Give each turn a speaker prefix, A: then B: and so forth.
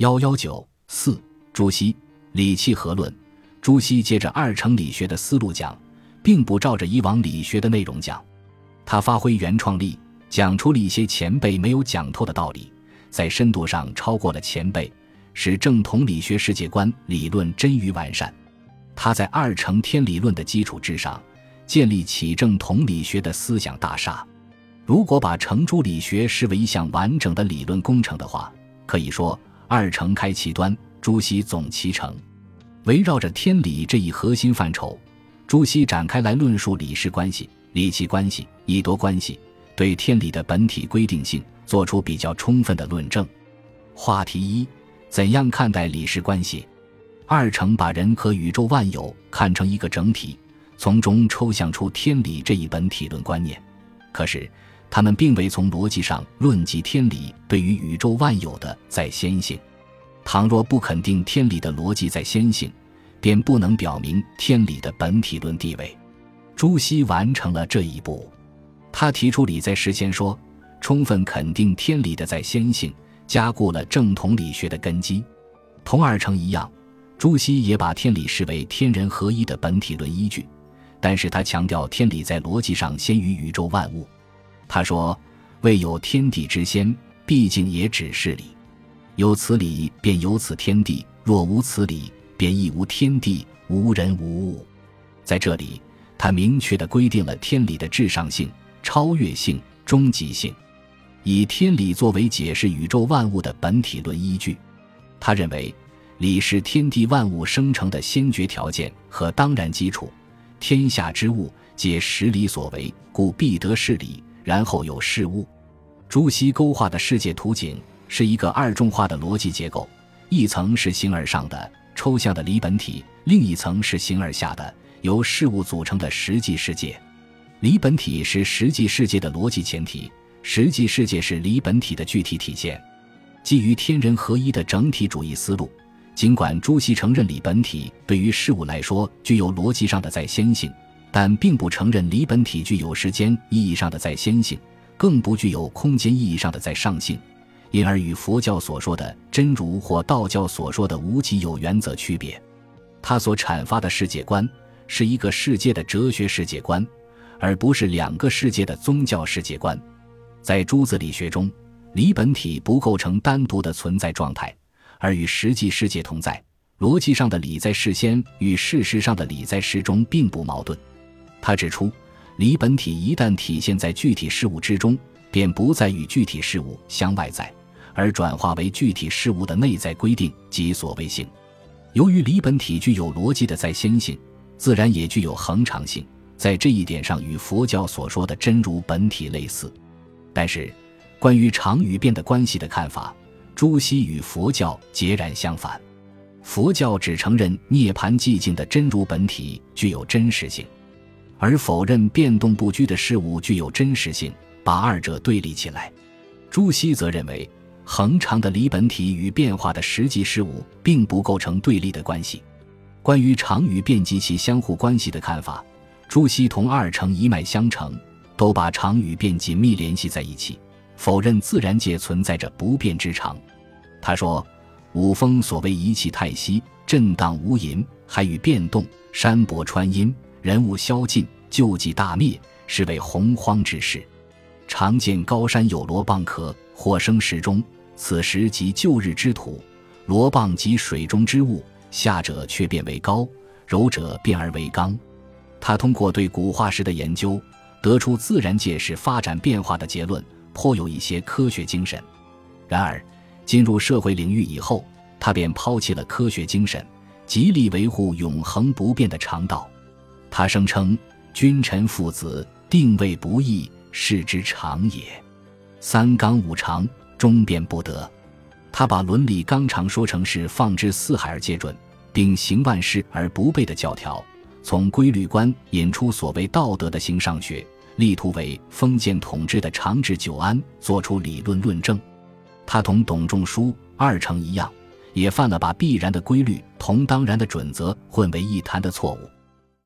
A: 幺幺九四，朱熹理气合论。朱熹接着二程理学的思路讲，并不照着以往理学的内容讲，他发挥原创力，讲出了一些前辈没有讲透的道理，在深度上超过了前辈，使正统理学世界观理论臻于完善。他在二程天理论的基础之上，建立起正统理学的思想大厦。如果把程朱理学视为一项完整的理论工程的话，可以说。二程开其端，朱熹总其成。围绕着天理这一核心范畴，朱熹展开来论述理事关系、理气关系、义多关系，对天理的本体规定性做出比较充分的论证。话题一：怎样看待理事关系？二程把人和宇宙万有看成一个整体，从中抽象出天理这一本体论观念。可是。他们并未从逻辑上论及天理对于宇宙万有的在先性。倘若不肯定天理的逻辑在先性，便不能表明天理的本体论地位。朱熹完成了这一步，他提出理在事先说，充分肯定天理的在先性，加固了正统理学的根基。同二程一样，朱熹也把天理视为天人合一的本体论依据，但是他强调天理在逻辑上先于宇宙万物。他说：“未有天地之先，毕竟也只是理。有此理，便有此天地；若无此理，便亦无天地，无人无物。”在这里，他明确地规定了天理的至上性、超越性、终极性，以天理作为解释宇宙万物的本体论依据。他认为，理是天地万物生成的先决条件和当然基础。天下之物，皆实理所为，故必得是理。然后有事物，朱熹勾画的世界图景是一个二重化的逻辑结构，一层是形而上的抽象的理本体，另一层是形而下的由事物组成的实际世界。理本体是实际世界的逻辑前提，实际世界是理本体的具体体现。基于天人合一的整体主义思路，尽管朱熹承认理本体对于事物来说具有逻辑上的在先性。但并不承认理本体具有时间意义上的在先性，更不具有空间意义上的在上性，因而与佛教所说的真如或道教所说的无极有原则区别。他所阐发的世界观是一个世界的哲学世界观，而不是两个世界的宗教世界观。在诸子理学中，理本体不构成单独的存在状态，而与实际世界同在。逻辑上的理在事先与事实上的理在事中并不矛盾。他指出，理本体一旦体现在具体事物之中，便不再与具体事物相外在，而转化为具体事物的内在规定及所谓性。由于理本体具有逻辑的在先性，自然也具有恒常性，在这一点上与佛教所说的真如本体类似。但是，关于常与变的关系的看法，朱熹与佛教截然相反。佛教只承认涅槃寂静的真如本体具有真实性。而否认变动不居的事物具有真实性，把二者对立起来。朱熹则认为，恒常的理本体与变化的实际事物并不构成对立的关系。关于常与变及其相互关系的看法，朱熹同二程一脉相承，都把常与变紧密联系在一起，否认自然界存在着不变之常。他说：“五风所谓一气太息，震荡无垠，还与变动；山伯川阴。”人物消尽，旧迹大灭，是为洪荒之事。常见高山有罗蚌壳，或生石中，此时即旧日之土。罗蚌即水中之物，下者却变为高，柔者变而为刚。他通过对古化石的研究，得出自然界是发展变化的结论，颇有一些科学精神。然而，进入社会领域以后，他便抛弃了科学精神，极力维护永恒不变的常道。他声称：“君臣父子定位不易，是之常也。三纲五常，终变不得。”他把伦理纲常说成是放之四海而皆准，并行万事而不悖的教条，从规律观引出所谓道德的形上学，力图为封建统治的长治久安做出理论论证。他同董仲舒、二程一样，也犯了把必然的规律同当然的准则混为一谈的错误。